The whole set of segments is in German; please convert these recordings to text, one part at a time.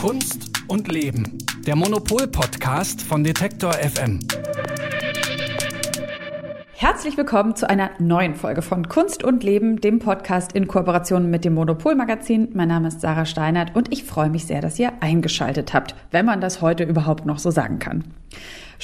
Kunst und Leben. Der Monopol-Podcast von Detektor FM. Herzlich willkommen zu einer neuen Folge von Kunst und Leben, dem Podcast in Kooperation mit dem Monopol-Magazin. Mein Name ist Sarah Steinert und ich freue mich sehr, dass ihr eingeschaltet habt, wenn man das heute überhaupt noch so sagen kann.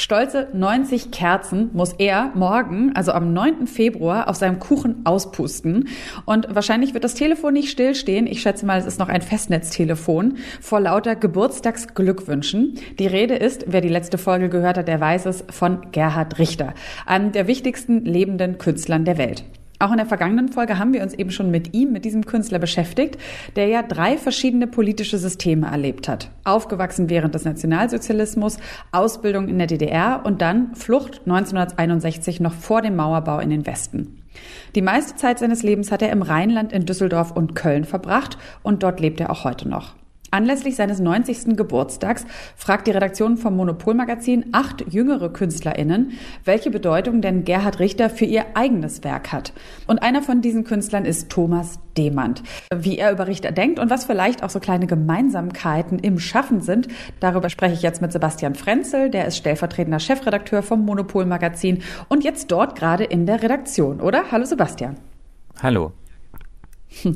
Stolze 90 Kerzen muss er morgen, also am 9. Februar, auf seinem Kuchen auspusten. Und wahrscheinlich wird das Telefon nicht stillstehen. Ich schätze mal, es ist noch ein Festnetztelefon vor lauter Geburtstagsglückwünschen. Die Rede ist, wer die letzte Folge gehört hat, der weiß es, von Gerhard Richter, einem der wichtigsten lebenden Künstlern der Welt. Auch in der vergangenen Folge haben wir uns eben schon mit ihm, mit diesem Künstler beschäftigt, der ja drei verschiedene politische Systeme erlebt hat. Aufgewachsen während des Nationalsozialismus, Ausbildung in der DDR und dann Flucht 1961 noch vor dem Mauerbau in den Westen. Die meiste Zeit seines Lebens hat er im Rheinland in Düsseldorf und Köln verbracht und dort lebt er auch heute noch. Anlässlich seines 90. Geburtstags fragt die Redaktion vom Monopolmagazin acht jüngere KünstlerInnen, welche Bedeutung denn Gerhard Richter für ihr eigenes Werk hat. Und einer von diesen Künstlern ist Thomas Demand. Wie er über Richter denkt und was vielleicht auch so kleine Gemeinsamkeiten im Schaffen sind, darüber spreche ich jetzt mit Sebastian Frenzel, der ist stellvertretender Chefredakteur vom Monopolmagazin und jetzt dort gerade in der Redaktion, oder? Hallo Sebastian. Hallo.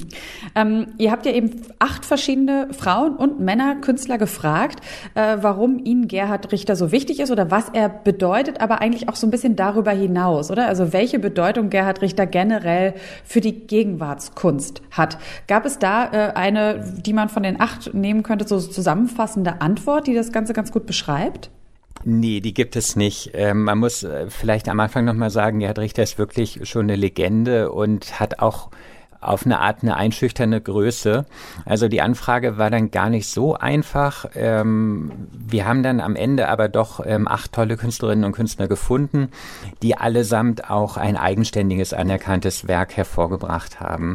Ähm, ihr habt ja eben acht verschiedene Frauen und Männer Künstler gefragt, äh, warum ihnen Gerhard Richter so wichtig ist oder was er bedeutet, aber eigentlich auch so ein bisschen darüber hinaus, oder? Also welche Bedeutung Gerhard Richter generell für die Gegenwartskunst hat. Gab es da äh, eine, die man von den acht nehmen könnte, so zusammenfassende Antwort, die das Ganze ganz gut beschreibt? Nee, die gibt es nicht. Ähm, man muss äh, vielleicht am Anfang nochmal sagen, Gerhard Richter ist wirklich schon eine Legende und hat auch auf eine Art eine einschüchternde Größe. Also die Anfrage war dann gar nicht so einfach. Ähm, wir haben dann am Ende aber doch ähm, acht tolle Künstlerinnen und Künstler gefunden, die allesamt auch ein eigenständiges, anerkanntes Werk hervorgebracht haben.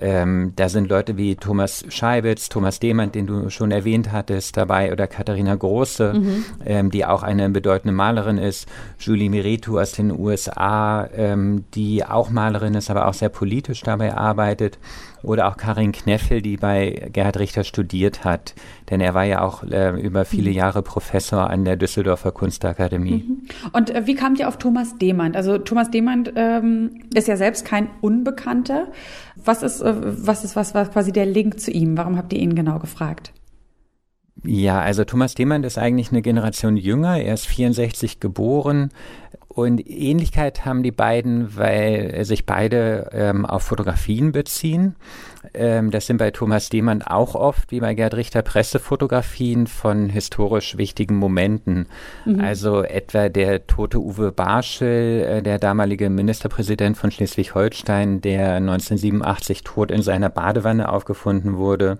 Ähm, da sind Leute wie Thomas Scheibitz, Thomas Demand, den du schon erwähnt hattest, dabei, oder Katharina Große, mhm. ähm, die auch eine bedeutende Malerin ist, Julie Meritu aus den USA, ähm, die auch Malerin ist, aber auch sehr politisch dabei arbeitet oder auch Karin Kneffel, die bei Gerhard Richter studiert hat, denn er war ja auch äh, über viele mhm. Jahre Professor an der Düsseldorfer Kunstakademie. Mhm. Und äh, wie kamt ihr auf Thomas Demand? Also Thomas Demand ähm, ist ja selbst kein Unbekannter. Was ist, äh, was ist was, was quasi der Link zu ihm? Warum habt ihr ihn genau gefragt? Ja, also Thomas Demand ist eigentlich eine Generation jünger. Er ist 64 geboren, und Ähnlichkeit haben die beiden, weil sich beide ähm, auf Fotografien beziehen. Ähm, das sind bei Thomas Demand auch oft, wie bei Gerd Richter, Pressefotografien von historisch wichtigen Momenten. Mhm. Also etwa der tote Uwe Barschel, äh, der damalige Ministerpräsident von Schleswig-Holstein, der 1987 tot in seiner Badewanne aufgefunden wurde.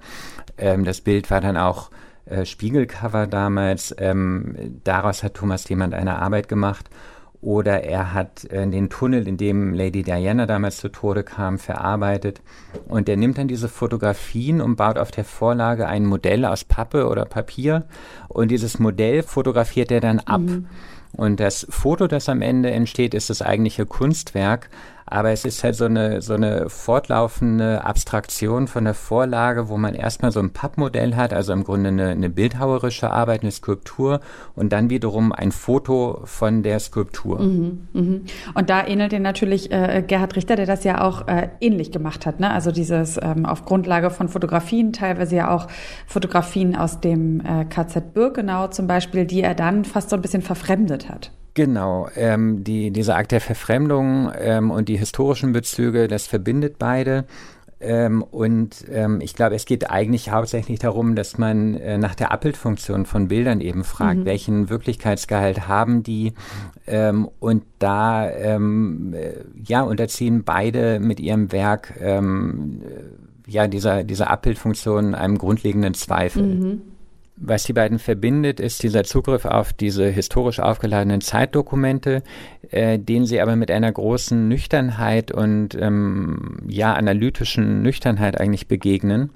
Ähm, das Bild war dann auch äh, Spiegelcover damals. Ähm, daraus hat Thomas Demand eine Arbeit gemacht. Oder er hat äh, den Tunnel, in dem Lady Diana damals zu Tode kam, verarbeitet. Und er nimmt dann diese Fotografien und baut auf der Vorlage ein Modell aus Pappe oder Papier. Und dieses Modell fotografiert er dann ab. Mhm. Und das Foto, das am Ende entsteht, ist das eigentliche Kunstwerk. Aber es ist halt so eine, so eine fortlaufende Abstraktion von der Vorlage, wo man erstmal so ein Pappmodell hat, also im Grunde eine, eine bildhauerische Arbeit, eine Skulptur und dann wiederum ein Foto von der Skulptur. Mhm, mh. Und da ähnelt ihr natürlich äh, Gerhard Richter, der das ja auch äh, ähnlich gemacht hat. Ne? Also dieses ähm, auf Grundlage von Fotografien, teilweise ja auch Fotografien aus dem äh, KZ Birkenau zum Beispiel, die er dann fast so ein bisschen verfremdet hat. Genau, ähm, die, dieser Akt der Verfremdung ähm, und die historischen Bezüge, das verbindet beide. Ähm, und ähm, ich glaube, es geht eigentlich hauptsächlich darum, dass man äh, nach der Abbildfunktion von Bildern eben fragt, mhm. welchen Wirklichkeitsgehalt haben die. Ähm, und da ähm, äh, ja unterziehen beide mit ihrem Werk ähm, äh, ja dieser dieser Abbildfunktion einem grundlegenden Zweifel. Mhm. Was die beiden verbindet, ist dieser Zugriff auf diese historisch aufgeladenen Zeitdokumente, äh, denen sie aber mit einer großen Nüchternheit und ähm, ja analytischen Nüchternheit eigentlich begegnen.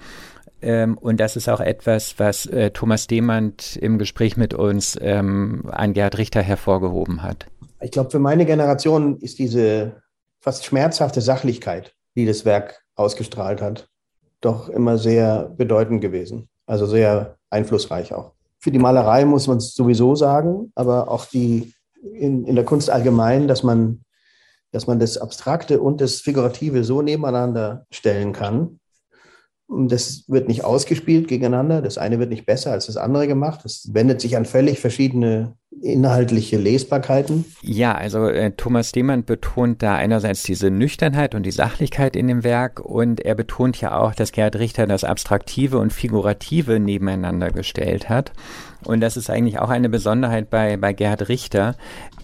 Ähm, und das ist auch etwas, was äh, Thomas Demand im Gespräch mit uns ähm, an Gerhard Richter hervorgehoben hat. Ich glaube, für meine Generation ist diese fast schmerzhafte Sachlichkeit, die das Werk ausgestrahlt hat, doch immer sehr bedeutend gewesen. Also sehr einflussreich auch. Für die Malerei muss man es sowieso sagen, aber auch die in, in der Kunst allgemein, dass man, dass man das Abstrakte und das Figurative so nebeneinander stellen kann, das wird nicht ausgespielt gegeneinander. Das eine wird nicht besser als das andere gemacht. Das wendet sich an völlig verschiedene inhaltliche Lesbarkeiten. Ja, also äh, Thomas Demann betont da einerseits diese Nüchternheit und die Sachlichkeit in dem Werk und er betont ja auch, dass Gerhard Richter das Abstraktive und Figurative nebeneinander gestellt hat. Und das ist eigentlich auch eine Besonderheit bei, bei Gerhard Richter.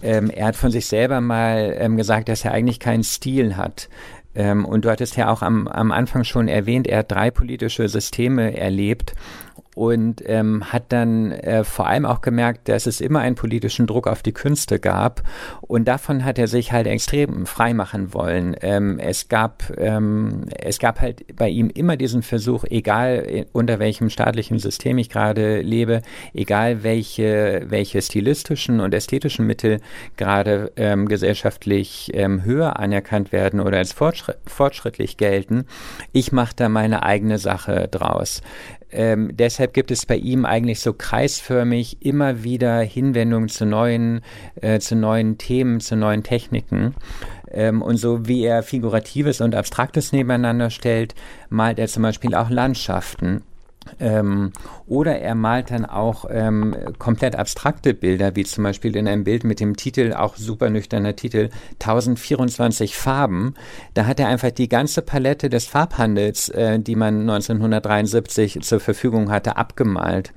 Ähm, er hat von sich selber mal ähm, gesagt, dass er eigentlich keinen Stil hat. Ähm, und du hattest ja auch am, am Anfang schon erwähnt, er hat drei politische Systeme erlebt und ähm, hat dann äh, vor allem auch gemerkt, dass es immer einen politischen Druck auf die Künste gab und davon hat er sich halt extrem frei machen wollen. Ähm, es gab ähm, es gab halt bei ihm immer diesen Versuch, egal unter welchem staatlichen System ich gerade lebe, egal welche welche stilistischen und ästhetischen Mittel gerade ähm, gesellschaftlich ähm, höher anerkannt werden oder als fortschritt, fortschrittlich gelten, ich mache da meine eigene Sache draus. Ähm, deshalb gibt es bei ihm eigentlich so kreisförmig immer wieder Hinwendungen zu neuen, äh, zu neuen Themen, zu neuen Techniken. Ähm, und so wie er Figuratives und Abstraktes nebeneinander stellt, malt er zum Beispiel auch Landschaften. Ähm, oder er malt dann auch ähm, komplett abstrakte Bilder, wie zum Beispiel in einem Bild mit dem Titel, auch super nüchterner Titel, 1024 Farben. Da hat er einfach die ganze Palette des Farbhandels, äh, die man 1973 zur Verfügung hatte, abgemalt.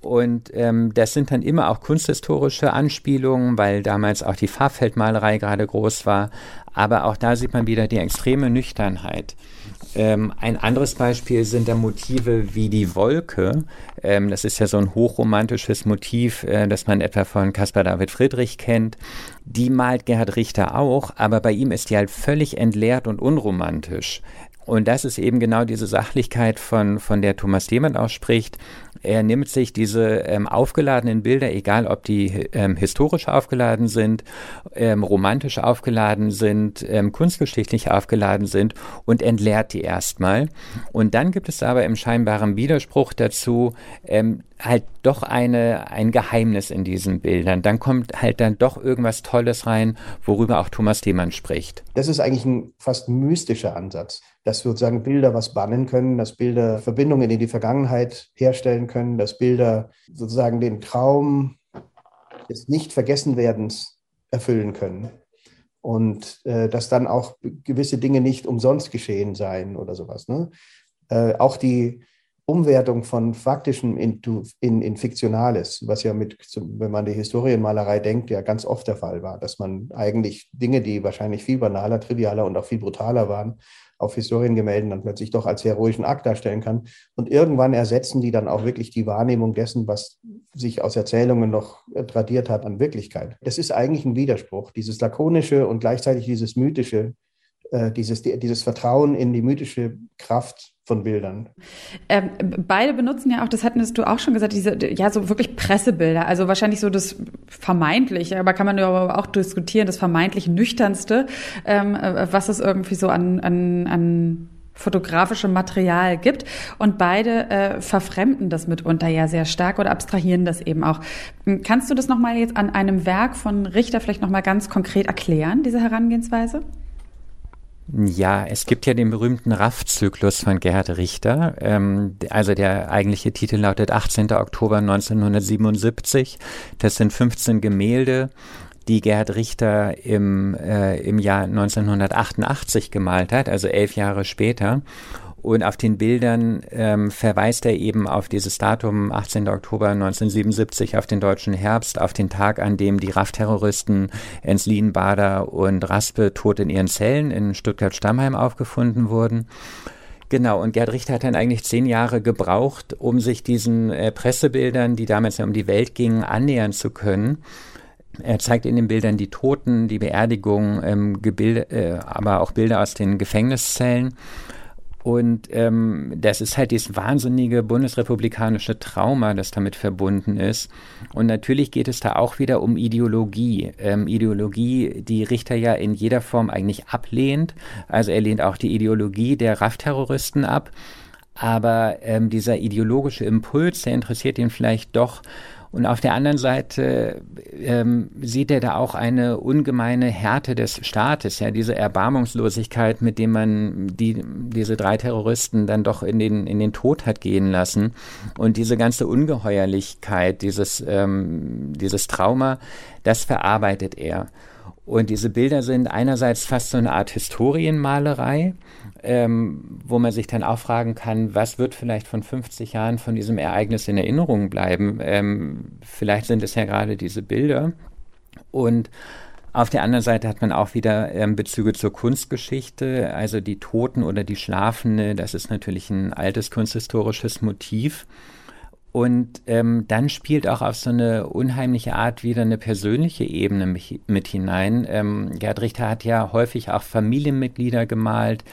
Und ähm, das sind dann immer auch kunsthistorische Anspielungen, weil damals auch die Farbfeldmalerei gerade groß war. Aber auch da sieht man wieder die extreme Nüchternheit. Ähm, ein anderes Beispiel sind da Motive wie die Wolke. Ähm, das ist ja so ein hochromantisches Motiv, äh, das man etwa von Caspar David Friedrich kennt. Die malt Gerhard Richter auch, aber bei ihm ist die halt völlig entleert und unromantisch. Und das ist eben genau diese Sachlichkeit, von, von der Thomas Demand auch spricht. Er nimmt sich diese ähm, aufgeladenen Bilder, egal ob die ähm, historisch aufgeladen sind, ähm, romantisch aufgeladen sind, ähm, kunstgeschichtlich aufgeladen sind und entleert die erstmal. Und dann gibt es aber im scheinbaren Widerspruch dazu ähm, halt doch eine, ein Geheimnis in diesen Bildern. Dann kommt halt dann doch irgendwas Tolles rein, worüber auch Thomas Demann spricht. Das ist eigentlich ein fast mystischer Ansatz, dass sozusagen Bilder was bannen können, dass Bilder Verbindungen in die Vergangenheit herstellen können, dass Bilder sozusagen den Traum des Nicht-Vergessenwerdens erfüllen können. Und äh, dass dann auch gewisse Dinge nicht umsonst geschehen seien oder sowas. Ne? Äh, auch die, Umwertung von Faktischem in, in, in Fiktionales, was ja mit, wenn man die Historienmalerei denkt, ja ganz oft der Fall war, dass man eigentlich Dinge, die wahrscheinlich viel banaler, trivialer und auch viel brutaler waren, auf Historiengemälden dann plötzlich doch als heroischen Akt darstellen kann. Und irgendwann ersetzen die dann auch wirklich die Wahrnehmung dessen, was sich aus Erzählungen noch tradiert hat an Wirklichkeit. Das ist eigentlich ein Widerspruch, dieses lakonische und gleichzeitig dieses mythische, äh, dieses, dieses Vertrauen in die mythische Kraft von Bildern. Ähm, beide benutzen ja auch, das hattest du auch schon gesagt, diese, ja, so wirklich Pressebilder. Also wahrscheinlich so das vermeintliche, aber kann man ja auch diskutieren, das vermeintlich nüchternste, ähm, äh, was es irgendwie so an, an, an fotografischem Material gibt. Und beide äh, verfremden das mitunter ja sehr stark oder abstrahieren das eben auch. Kannst du das nochmal jetzt an einem Werk von Richter vielleicht nochmal ganz konkret erklären, diese Herangehensweise? Ja, es gibt ja den berühmten Raff-Zyklus von Gerhard Richter. Ähm, also der eigentliche Titel lautet 18. Oktober 1977. Das sind 15 Gemälde, die Gerhard Richter im, äh, im Jahr 1988 gemalt hat, also elf Jahre später. Und auf den Bildern ähm, verweist er eben auf dieses Datum 18. Oktober 1977, auf den deutschen Herbst, auf den Tag, an dem die RAF-Terroristen Enslin, Bader und Raspe tot in ihren Zellen in Stuttgart-Stammheim aufgefunden wurden. Genau, und Gerd Richter hat dann eigentlich zehn Jahre gebraucht, um sich diesen äh, Pressebildern, die damals ja um die Welt gingen, annähern zu können. Er zeigt in den Bildern die Toten, die Beerdigung, ähm, Gebilde, äh, aber auch Bilder aus den Gefängniszellen. Und ähm, das ist halt dieses wahnsinnige bundesrepublikanische Trauma, das damit verbunden ist. Und natürlich geht es da auch wieder um Ideologie. Ähm, Ideologie, die Richter ja in jeder Form eigentlich ablehnt. Also er lehnt auch die Ideologie der RAF-Terroristen ab. aber ähm, dieser ideologische Impuls, der interessiert ihn vielleicht doch. Und auf der anderen Seite ähm, sieht er da auch eine ungemeine Härte des Staates, ja, diese Erbarmungslosigkeit, mit dem man die, diese drei Terroristen dann doch in den, in den Tod hat gehen lassen. Und diese ganze Ungeheuerlichkeit, dieses, ähm, dieses Trauma, das verarbeitet er. Und diese Bilder sind einerseits fast so eine Art Historienmalerei, ähm, wo man sich dann auch fragen kann, was wird vielleicht von 50 Jahren von diesem Ereignis in Erinnerung bleiben? Ähm, vielleicht sind es ja gerade diese Bilder. Und auf der anderen Seite hat man auch wieder ähm, Bezüge zur Kunstgeschichte, also die Toten oder die Schlafende, das ist natürlich ein altes kunsthistorisches Motiv. Und ähm, dann spielt auch auf so eine unheimliche Art wieder eine persönliche Ebene mit hinein. Ähm, Gerd Richter hat ja häufig auch Familienmitglieder gemalt,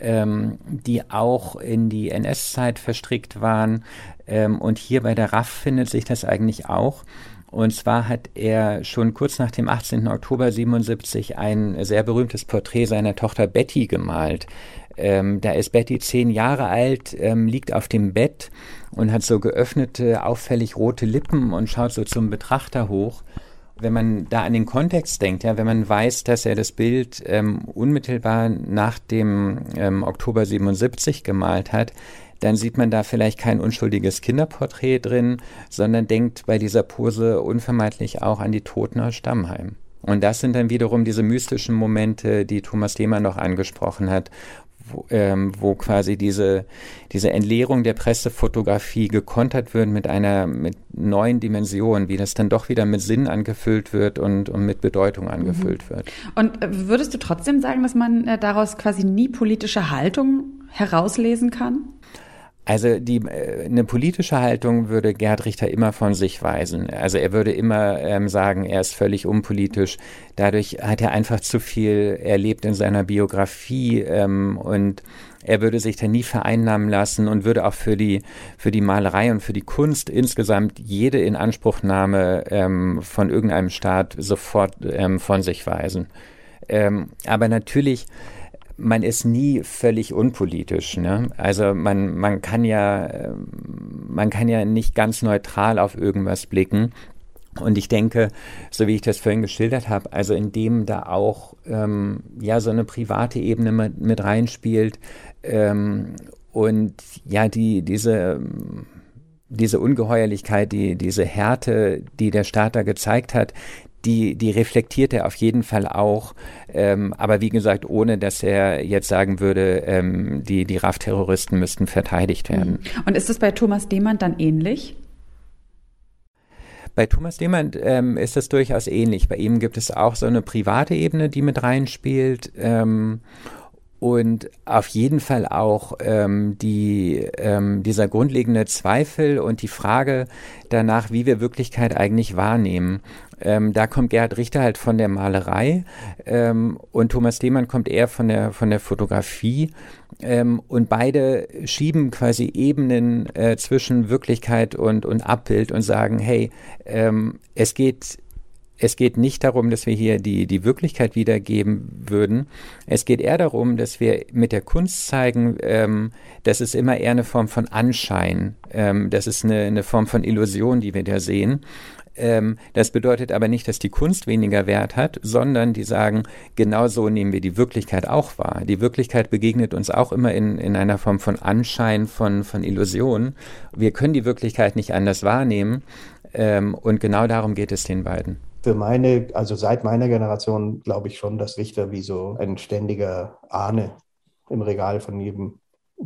ähm, die auch in die NS-Zeit verstrickt waren. Ähm, und hier bei der RAF findet sich das eigentlich auch. Und zwar hat er schon kurz nach dem 18. Oktober 77 ein sehr berühmtes Porträt seiner Tochter Betty gemalt. Ähm, da ist Betty zehn Jahre alt, ähm, liegt auf dem Bett und hat so geöffnete, auffällig rote Lippen und schaut so zum Betrachter hoch. Wenn man da an den Kontext denkt, ja, wenn man weiß, dass er das Bild ähm, unmittelbar nach dem ähm, Oktober 77 gemalt hat, dann sieht man da vielleicht kein unschuldiges Kinderporträt drin, sondern denkt bei dieser Pose unvermeidlich auch an die Toten aus Stammheim. Und das sind dann wiederum diese mystischen Momente, die Thomas Lehmann noch angesprochen hat, wo, ähm, wo quasi diese, diese Entleerung der Pressefotografie gekontert wird mit einer mit neuen Dimensionen, wie das dann doch wieder mit Sinn angefüllt wird und, und mit Bedeutung mhm. angefüllt mhm. wird. Und äh, würdest du trotzdem sagen, dass man äh, daraus quasi nie politische Haltung herauslesen kann? Also die, äh, eine politische Haltung würde Gerhard Richter immer von sich weisen. Also er würde immer ähm, sagen, er ist völlig unpolitisch. Dadurch hat er einfach zu viel erlebt in seiner Biografie ähm, und er würde sich da nie vereinnahmen lassen und würde auch für die, für die Malerei und für die Kunst insgesamt jede Inanspruchnahme ähm, von irgendeinem Staat sofort ähm, von sich weisen. Ähm, aber natürlich man ist nie völlig unpolitisch. Ne? Also man, man kann ja, ähm, man kann ja nicht ganz neutral auf irgendwas blicken. Und ich denke, so wie ich das vorhin geschildert habe, also indem da auch ähm, ja so eine private Ebene mit, mit reinspielt ähm, und ja die diese diese Ungeheuerlichkeit, die diese Härte, die der Staat da gezeigt hat, die, die reflektiert er auf jeden Fall auch, ähm, aber wie gesagt, ohne dass er jetzt sagen würde, ähm, die, die RAF-Terroristen müssten verteidigt werden. Mhm. Und ist es bei Thomas Demand dann ähnlich? Bei Thomas Demand ähm, ist das durchaus ähnlich. Bei ihm gibt es auch so eine private Ebene, die mit reinspielt. Ähm, und auf jeden Fall auch ähm, die, ähm, dieser grundlegende Zweifel und die Frage danach, wie wir Wirklichkeit eigentlich wahrnehmen. Ähm, da kommt Gerhard Richter halt von der Malerei ähm, und Thomas Lehmann kommt eher von der, von der Fotografie. Ähm, und beide schieben quasi Ebenen äh, zwischen Wirklichkeit und, und Abbild und sagen, hey, ähm, es geht es geht nicht darum, dass wir hier die, die Wirklichkeit wiedergeben würden. Es geht eher darum, dass wir mit der Kunst zeigen, ähm, das ist immer eher eine Form von Anschein. Ähm, das ist eine, eine Form von Illusion, die wir da sehen. Ähm, das bedeutet aber nicht, dass die Kunst weniger Wert hat, sondern die sagen, genau so nehmen wir die Wirklichkeit auch wahr. Die Wirklichkeit begegnet uns auch immer in, in einer Form von Anschein, von, von Illusion. Wir können die Wirklichkeit nicht anders wahrnehmen. Ähm, und genau darum geht es den beiden für meine, also seit meiner Generation glaube ich schon, dass Richter wie so ein ständiger Ahne im Regal von jedem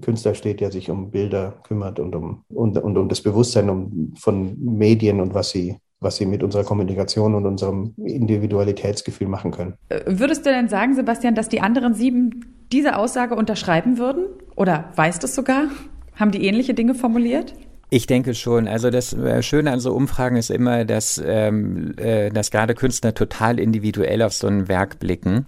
Künstler steht, der sich um Bilder kümmert und um, und, und um das Bewusstsein um, von Medien und was sie, was sie mit unserer Kommunikation und unserem Individualitätsgefühl machen können. Würdest du denn sagen, Sebastian, dass die anderen sieben diese Aussage unterschreiben würden? Oder weißt du es sogar? Haben die ähnliche Dinge formuliert? Ich denke schon. Also das äh, Schöne an so Umfragen ist immer, dass, ähm, äh, dass gerade Künstler total individuell auf so ein Werk blicken.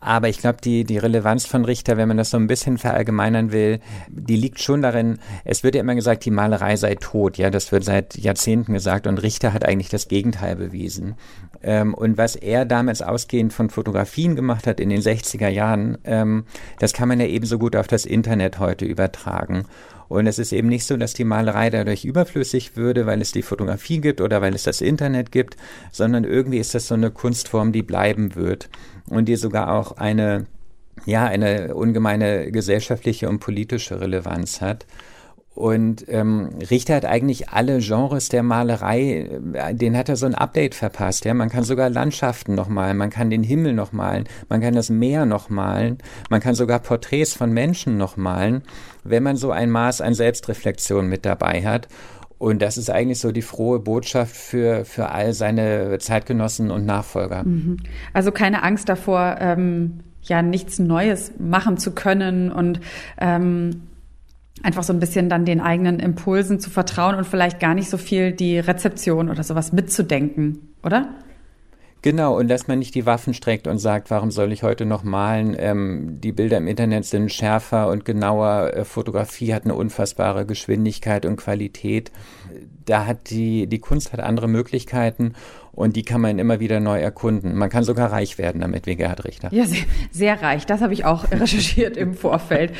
Aber ich glaube, die, die Relevanz von Richter, wenn man das so ein bisschen verallgemeinern will, die liegt schon darin, es wird ja immer gesagt, die Malerei sei tot. Ja, das wird seit Jahrzehnten gesagt und Richter hat eigentlich das Gegenteil bewiesen. Ähm, und was er damals ausgehend von Fotografien gemacht hat in den 60er Jahren, ähm, das kann man ja ebenso gut auf das Internet heute übertragen. Und es ist eben nicht so, dass die Malerei dadurch überflüssig würde, weil es die Fotografie gibt oder weil es das Internet gibt, sondern irgendwie ist das so eine Kunstform, die bleiben wird und die sogar auch eine, ja, eine ungemeine gesellschaftliche und politische Relevanz hat. Und ähm, Richter hat eigentlich alle Genres der Malerei, äh, den hat er so ein Update verpasst. Ja, man kann sogar Landschaften noch malen, man kann den Himmel noch malen, man kann das Meer noch malen, man kann sogar Porträts von Menschen noch malen, wenn man so ein Maß an Selbstreflexion mit dabei hat. Und das ist eigentlich so die frohe Botschaft für, für all seine Zeitgenossen und Nachfolger. Mhm. Also keine Angst davor, ähm, ja, nichts Neues machen zu können und ähm, einfach so ein bisschen dann den eigenen Impulsen zu vertrauen und vielleicht gar nicht so viel die Rezeption oder sowas mitzudenken, oder? Genau, und dass man nicht die Waffen streckt und sagt, warum soll ich heute noch malen? Ähm, die Bilder im Internet sind schärfer und genauer. Äh, Fotografie hat eine unfassbare Geschwindigkeit und Qualität. Da hat die, die Kunst hat andere Möglichkeiten und die kann man immer wieder neu erkunden. Man kann sogar reich werden damit, wie Gerhard Richter. Ja, sehr, sehr reich. Das habe ich auch recherchiert im Vorfeld.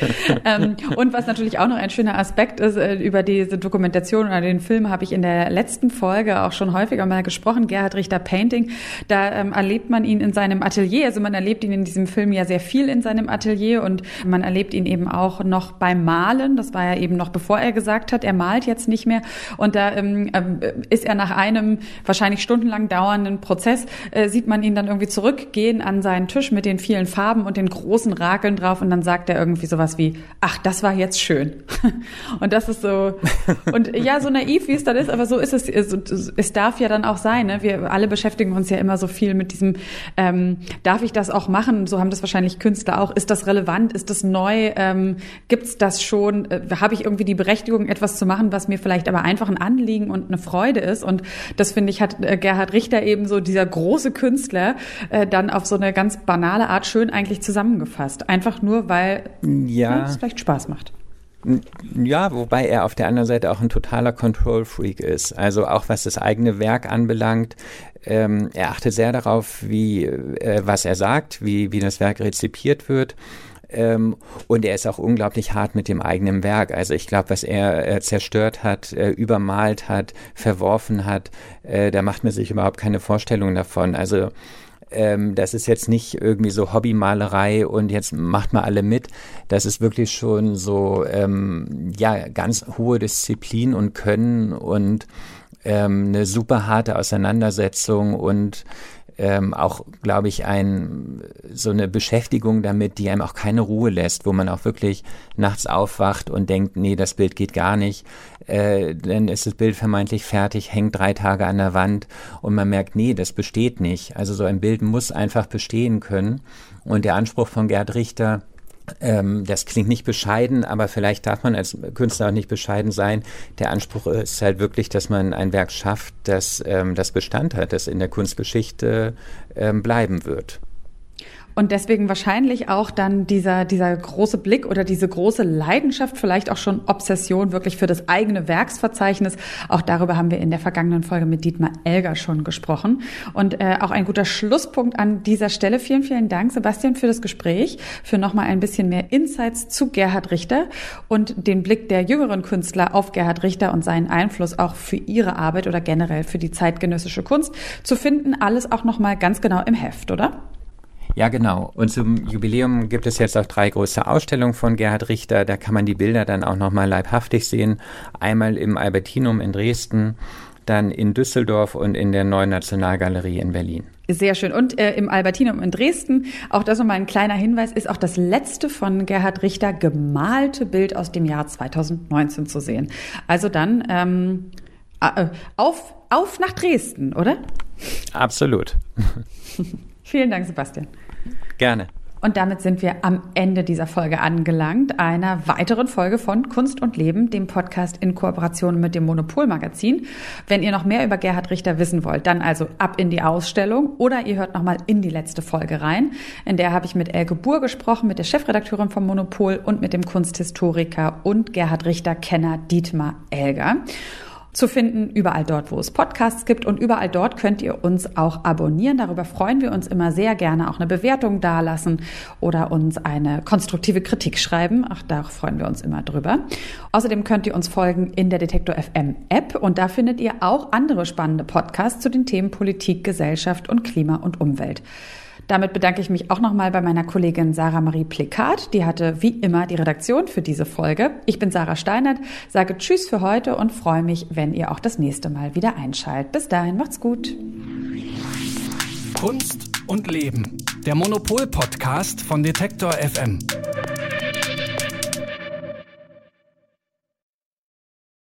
ähm, und was natürlich auch noch ein schöner Aspekt ist, äh, über diese Dokumentation oder den Film habe ich in der letzten Folge auch schon häufiger mal gesprochen, Gerhard Richter Painting. Da ähm, erlebt man ihn in seinem Atelier. Also man erlebt ihn in diesem Film ja sehr viel in seinem Atelier und man erlebt ihn eben auch noch beim Malen. Das war ja eben noch bevor er gesagt hat, er malt jetzt nicht mehr. Und da ähm, äh, ist er nach einem wahrscheinlich stundenlang dauernden Prozess äh, sieht man ihn dann irgendwie zurückgehen an seinen Tisch mit den vielen Farben und den großen Rakeln drauf und dann sagt er irgendwie sowas wie, ach, das war jetzt schön. und das ist so, und ja, so naiv wie es dann ist, aber so ist es, es, es darf ja dann auch sein, ne? wir alle beschäftigen uns ja immer so viel mit diesem, ähm, darf ich das auch machen? So haben das wahrscheinlich Künstler auch. Ist das relevant? Ist das neu? Ähm, Gibt das schon? Äh, Habe ich irgendwie die Berechtigung, etwas zu machen, was mir vielleicht aber einfach ein Anliegen und eine Freude ist? Und das finde ich, hat äh, Gerhard Richter eben so dieser große Künstler äh, dann auf so eine ganz banale Art schön eigentlich zusammengefasst. Einfach nur, weil ja. es vielleicht Spaß macht. Ja, wobei er auf der anderen Seite auch ein totaler Control-Freak ist. Also auch was das eigene Werk anbelangt. Ähm, er achtet sehr darauf, wie, äh, was er sagt, wie, wie das Werk rezipiert wird. Ähm, und er ist auch unglaublich hart mit dem eigenen Werk. Also ich glaube, was er äh, zerstört hat, äh, übermalt hat, verworfen hat, äh, da macht man sich überhaupt keine Vorstellung davon. Also ähm, das ist jetzt nicht irgendwie so Hobbymalerei und jetzt macht mal alle mit. Das ist wirklich schon so, ähm, ja, ganz hohe Disziplin und Können und ähm, eine super harte Auseinandersetzung und ähm, auch, glaube ich, ein, so eine Beschäftigung damit, die einem auch keine Ruhe lässt, wo man auch wirklich nachts aufwacht und denkt, nee, das Bild geht gar nicht. Äh, dann ist das Bild vermeintlich fertig, hängt drei Tage an der Wand und man merkt, nee, das besteht nicht. Also so ein Bild muss einfach bestehen können. Und der Anspruch von Gerd Richter, ähm, das klingt nicht bescheiden, aber vielleicht darf man als Künstler auch nicht bescheiden sein. Der Anspruch ist halt wirklich, dass man ein Werk schafft, das ähm, das Bestand hat, das in der Kunstgeschichte ähm, bleiben wird. Und deswegen wahrscheinlich auch dann dieser, dieser große Blick oder diese große Leidenschaft, vielleicht auch schon Obsession wirklich für das eigene Werksverzeichnis. Auch darüber haben wir in der vergangenen Folge mit Dietmar Elger schon gesprochen. Und äh, auch ein guter Schlusspunkt an dieser Stelle. Vielen, vielen Dank, Sebastian, für das Gespräch, für nochmal ein bisschen mehr Insights zu Gerhard Richter und den Blick der jüngeren Künstler auf Gerhard Richter und seinen Einfluss auch für ihre Arbeit oder generell für die zeitgenössische Kunst zu finden. Alles auch nochmal ganz genau im Heft, oder? Ja, genau. Und zum Jubiläum gibt es jetzt auch drei große Ausstellungen von Gerhard Richter. Da kann man die Bilder dann auch nochmal leibhaftig sehen. Einmal im Albertinum in Dresden, dann in Düsseldorf und in der Neuen Nationalgalerie in Berlin. Sehr schön. Und äh, im Albertinum in Dresden, auch das nochmal ein kleiner Hinweis, ist auch das letzte von Gerhard Richter gemalte Bild aus dem Jahr 2019 zu sehen. Also dann ähm, äh, auf, auf nach Dresden, oder? Absolut. Vielen Dank, Sebastian. Gerne. Und damit sind wir am Ende dieser Folge angelangt, einer weiteren Folge von Kunst und Leben, dem Podcast in Kooperation mit dem Monopol-Magazin. Wenn ihr noch mehr über Gerhard Richter wissen wollt, dann also ab in die Ausstellung oder ihr hört nochmal in die letzte Folge rein. In der habe ich mit Elke Buhr gesprochen, mit der Chefredakteurin vom Monopol und mit dem Kunsthistoriker und Gerhard Richter-Kenner Dietmar Elger zu finden, überall dort, wo es Podcasts gibt und überall dort könnt ihr uns auch abonnieren. Darüber freuen wir uns immer sehr gerne, auch eine Bewertung dalassen oder uns eine konstruktive Kritik schreiben. Ach, da freuen wir uns immer drüber. Außerdem könnt ihr uns folgen in der Detektor FM App und da findet ihr auch andere spannende Podcasts zu den Themen Politik, Gesellschaft und Klima und Umwelt. Damit bedanke ich mich auch nochmal bei meiner Kollegin Sarah Marie Plikat. Die hatte wie immer die Redaktion für diese Folge. Ich bin Sarah Steinert, sage Tschüss für heute und freue mich, wenn ihr auch das nächste Mal wieder einschaltet. Bis dahin, macht's gut. Kunst und Leben. Der Monopol-Podcast von Detektor FM.